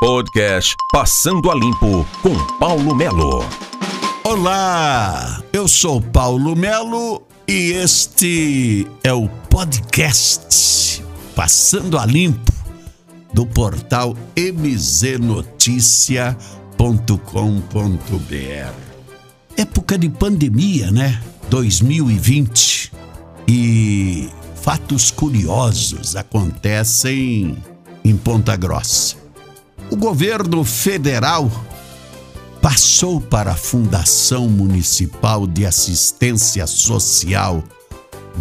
Podcast Passando a Limpo com Paulo Melo. Olá, eu sou Paulo Melo e este é o podcast Passando a Limpo do portal mznoticia.com.br. Época de pandemia, né? 2020. E fatos curiosos acontecem em Ponta Grossa. O governo federal passou para a Fundação Municipal de Assistência Social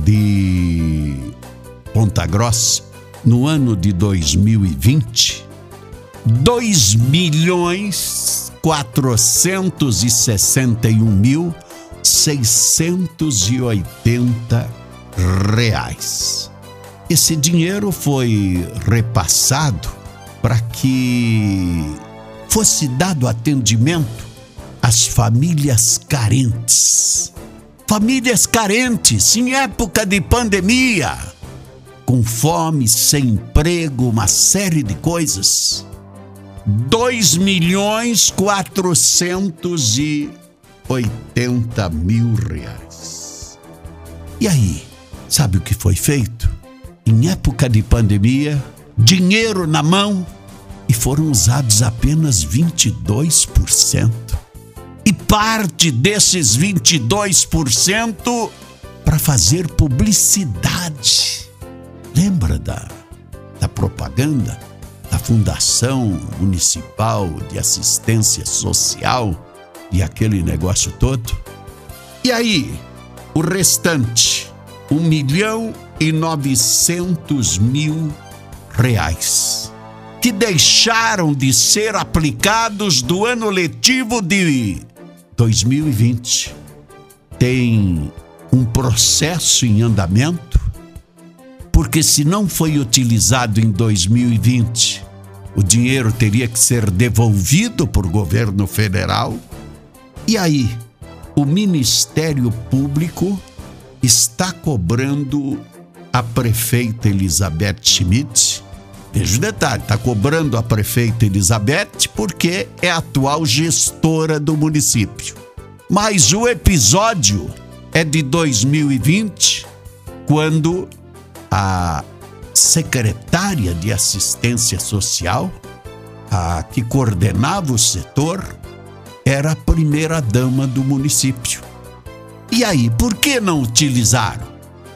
de Ponta Grossa no ano de 2020 2 milhões 461 mil 680 reais. Esse dinheiro foi repassado para que fosse dado atendimento às famílias carentes. Famílias carentes em época de pandemia, com fome, sem emprego, uma série de coisas. 2 milhões 480 mil reais. E aí, sabe o que foi feito? Em época de pandemia, dinheiro na mão e foram usados apenas 22%. E parte desses 22% para fazer publicidade. Lembra da, da propaganda da Fundação Municipal de Assistência Social e aquele negócio todo? E aí, o restante, um milhão e novecentos mil reais que deixaram de ser aplicados do ano letivo de 2020. Tem um processo em andamento, porque se não foi utilizado em 2020, o dinheiro teria que ser devolvido por governo federal. E aí, o Ministério Público está cobrando a prefeita Elizabeth Schmidt. Veja o detalhe, está cobrando a prefeita Elizabeth porque é a atual gestora do município. Mas o episódio é de 2020, quando a secretária de assistência social, a que coordenava o setor, era a primeira dama do município. E aí, por que não utilizaram?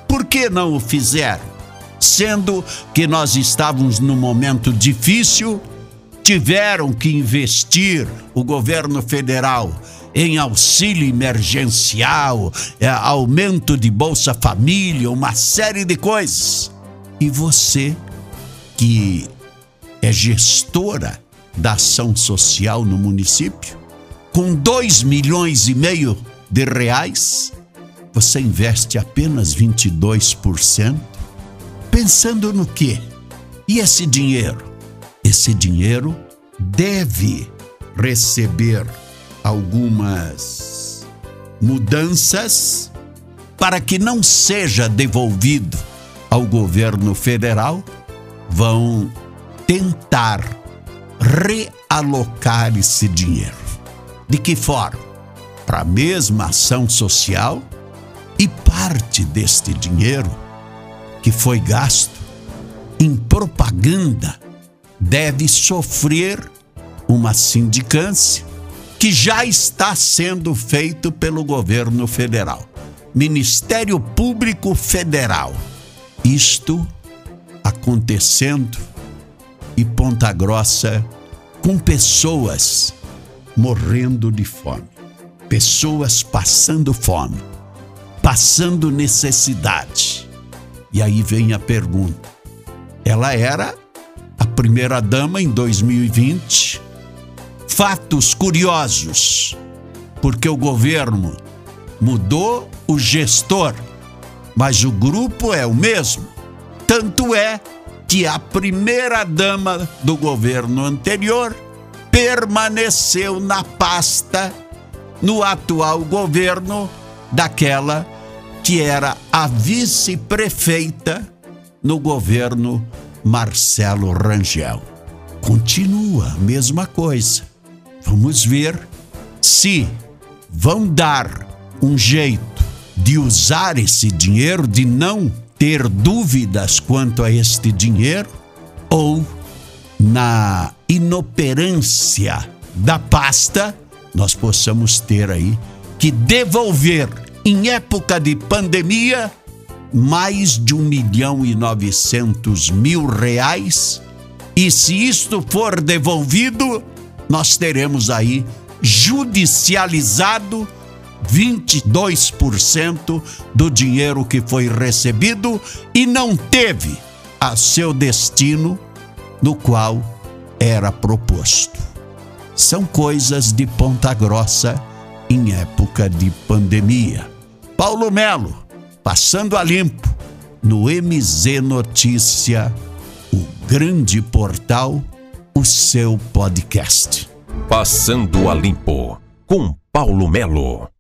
Por que não o fizeram? Sendo que nós estávamos num momento difícil, tiveram que investir o governo federal em auxílio emergencial, é, aumento de Bolsa Família, uma série de coisas. E você, que é gestora da ação social no município, com dois milhões e meio de reais, você investe apenas 22%, pensando no quê? E esse dinheiro? Esse dinheiro deve receber algumas mudanças para que não seja devolvido ao governo federal. Vão tentar realocar esse dinheiro. De que forma? Para a mesma ação social e parte deste dinheiro que foi gasto em propaganda deve sofrer uma sindicância que já está sendo feito pelo governo federal. Ministério Público Federal. Isto acontecendo e Ponta Grossa com pessoas morrendo de fome, pessoas passando fome passando necessidade. E aí vem a pergunta: ela era a primeira dama em 2020? Fatos curiosos, porque o governo mudou o gestor, mas o grupo é o mesmo. Tanto é que a primeira dama do governo anterior permaneceu na pasta no atual governo daquela que era a vice-prefeita no governo Marcelo Rangel. continua a mesma coisa. Vamos ver se vão dar um jeito de usar esse dinheiro, de não ter dúvidas quanto a este dinheiro, ou na inoperância da pasta, nós possamos ter aí que devolver, em época de pandemia, mais de um milhão e novecentos mil reais. E se isto for devolvido, nós teremos aí judicializado 22% do dinheiro que foi recebido e não teve a seu destino no qual era proposto. São coisas de ponta grossa em época de pandemia. Paulo Melo, passando a limpo no MZ Notícia, o grande portal, o seu podcast. Passando a limpo com Paulo Melo.